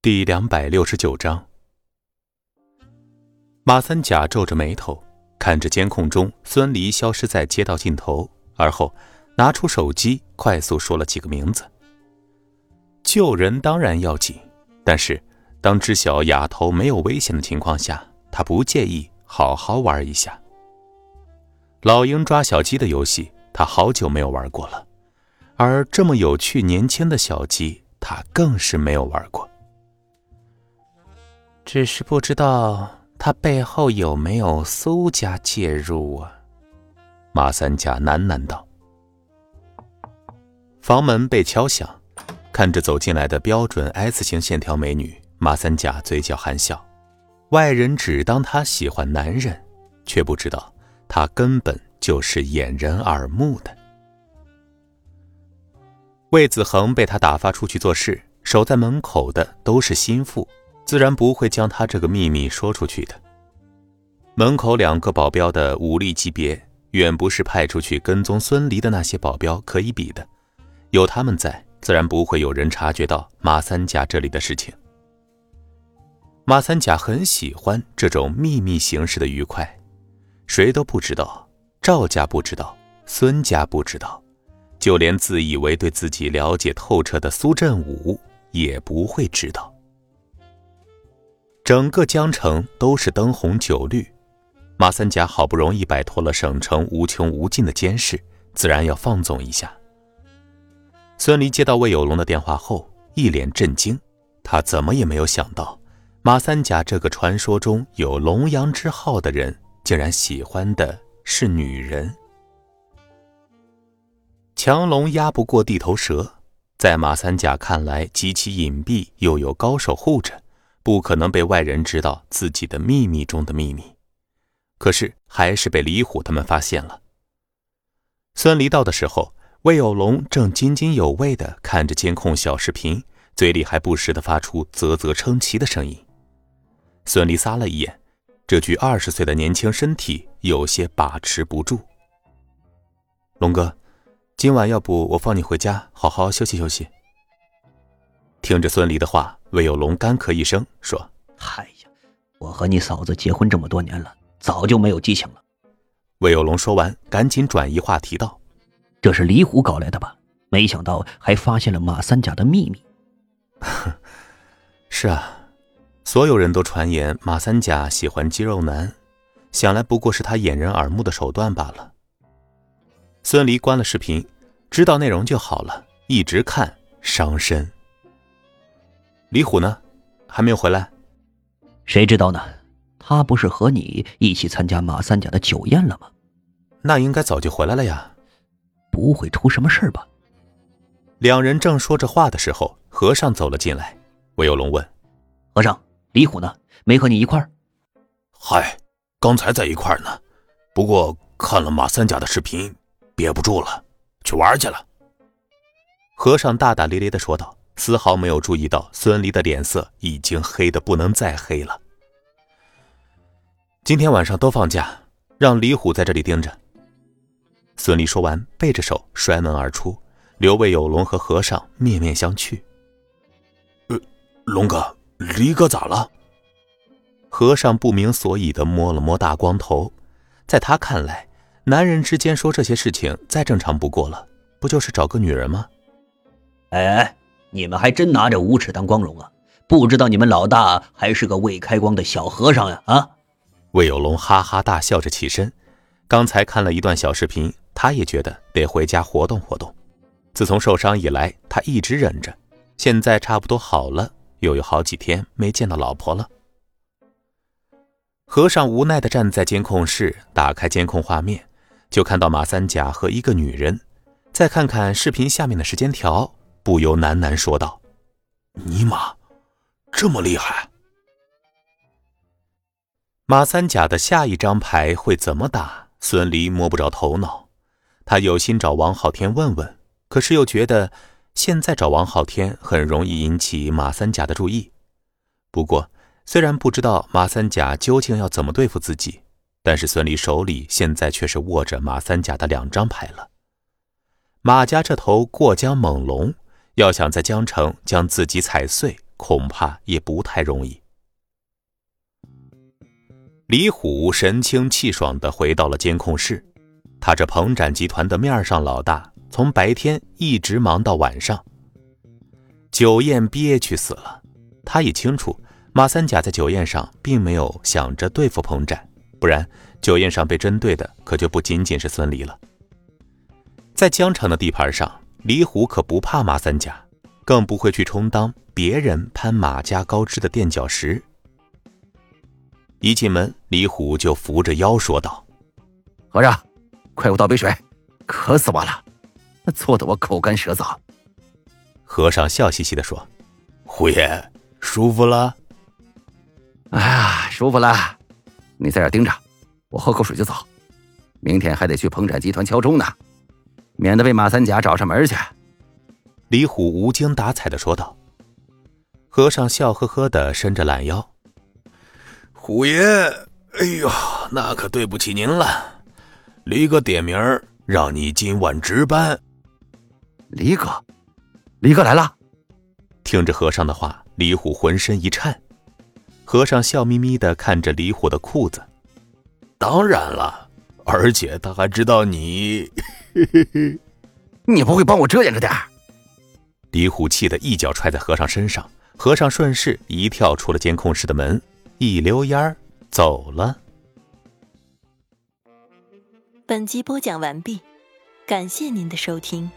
第两百六十九章，马三甲皱着眉头看着监控中孙离消失在街道尽头，而后拿出手机快速说了几个名字。救人当然要紧，但是当知晓哑头没有危险的情况下，他不介意好好玩一下。老鹰抓小鸡的游戏，他好久没有玩过了，而这么有趣年轻的小鸡，他更是没有玩过。只是不知道他背后有没有苏家介入啊？马三甲喃喃道。房门被敲响，看着走进来的标准 S 型线条美女，马三甲嘴角含笑。外人只当他喜欢男人，却不知道他根本就是掩人耳目的。魏子恒被他打发出去做事，守在门口的都是心腹。自然不会将他这个秘密说出去的。门口两个保镖的武力级别，远不是派出去跟踪孙离的那些保镖可以比的。有他们在，自然不会有人察觉到马三甲这里的事情。马三甲很喜欢这种秘密行事的愉快，谁都不知道，赵家不知道，孙家不知道，就连自以为对自己了解透彻的苏振武也不会知道。整个江城都是灯红酒绿，马三甲好不容易摆脱了省城无穷无尽的监视，自然要放纵一下。孙离接到魏有龙的电话后，一脸震惊，他怎么也没有想到，马三甲这个传说中有龙阳之好的人，竟然喜欢的是女人。强龙压不过地头蛇，在马三甲看来极其隐蔽，又有高手护着。不可能被外人知道自己的秘密中的秘密，可是还是被李虎他们发现了。孙离到的时候，魏有龙正津津有味地看着监控小视频，嘴里还不时地发出啧啧称奇的声音。孙离撒了一眼，这具二十岁的年轻身体有些把持不住。龙哥，今晚要不我放你回家，好好休息休息。听着孙离的话。魏有龙干咳一声说：“嗨呀，我和你嫂子结婚这么多年了，早就没有激情了。”魏有龙说完，赶紧转移话题道：“这是李虎搞来的吧？没想到还发现了马三甲的秘密。”“是啊，所有人都传言马三甲喜欢肌肉男，想来不过是他掩人耳目的手段罢了。”孙离关了视频，知道内容就好了，一直看伤身。李虎呢？还没有回来？谁知道呢？他不是和你一起参加马三甲的酒宴了吗？那应该早就回来了呀。不会出什么事吧？两人正说着话的时候，和尚走了进来。魏有龙问：“和尚，李虎呢？没和你一块儿？”“嗨，刚才在一块儿呢。不过看了马三甲的视频，憋不住了，去玩去了。”和尚大大咧咧的说道。丝毫没有注意到孙离的脸色已经黑的不能再黑了。今天晚上都放假，让李虎在这里盯着。孙离说完，背着手摔门而出，刘卫有龙和和尚面面相觑。呃，龙哥，离哥咋了？和尚不明所以的摸了摸大光头，在他看来，男人之间说这些事情再正常不过了，不就是找个女人吗？哎哎。你们还真拿着无耻当光荣啊！不知道你们老大还是个未开光的小和尚呀！啊！魏有龙哈哈大笑着起身。刚才看了一段小视频，他也觉得得回家活动活动。自从受伤以来，他一直忍着，现在差不多好了，又有好几天没见到老婆了。和尚无奈地站在监控室，打开监控画面，就看到马三甲和一个女人。再看看视频下面的时间条。不由喃喃说道：“尼玛，这么厉害！马三甲的下一张牌会怎么打？孙离摸不着头脑。他有心找王昊天问问，可是又觉得现在找王昊天很容易引起马三甲的注意。不过，虽然不知道马三甲究竟要怎么对付自己，但是孙离手里现在却是握着马三甲的两张牌了。马家这头过江猛龙。要想在江城将自己踩碎，恐怕也不太容易。李虎神清气爽地回到了监控室，他这彭展集团的面上老大，从白天一直忙到晚上。酒宴憋屈死了，他也清楚马三甲在酒宴上并没有想着对付彭展，不然酒宴上被针对的可就不仅仅是孙离了。在江城的地盘上，李虎可不怕马三甲，更不会去充当别人攀马家高枝的垫脚石。一进门，李虎就扶着腰说道：“和尚，快给我倒杯水，渴死我了，坐得我口干舌燥。”和尚笑嘻嘻的说：“虎爷，舒服了？哎呀，舒服了。你在这盯着，我喝口水就走。明天还得去鹏展集团敲钟呢，免得被马三甲找上门去。”李虎无精打采的说道。和尚笑呵呵的伸着懒腰。虎爷，哎呦，那可对不起您了。李哥点名让你今晚值班。李哥，李哥来了。听着和尚的话，李虎浑身一颤。和尚笑眯眯的看着李虎的裤子。当然了，而且他还知道你。你不会帮我遮掩着点儿李虎气得一脚踹在和尚身上，和尚顺势一跳出了监控室的门。一溜烟儿走了。本集播讲完毕，感谢您的收听。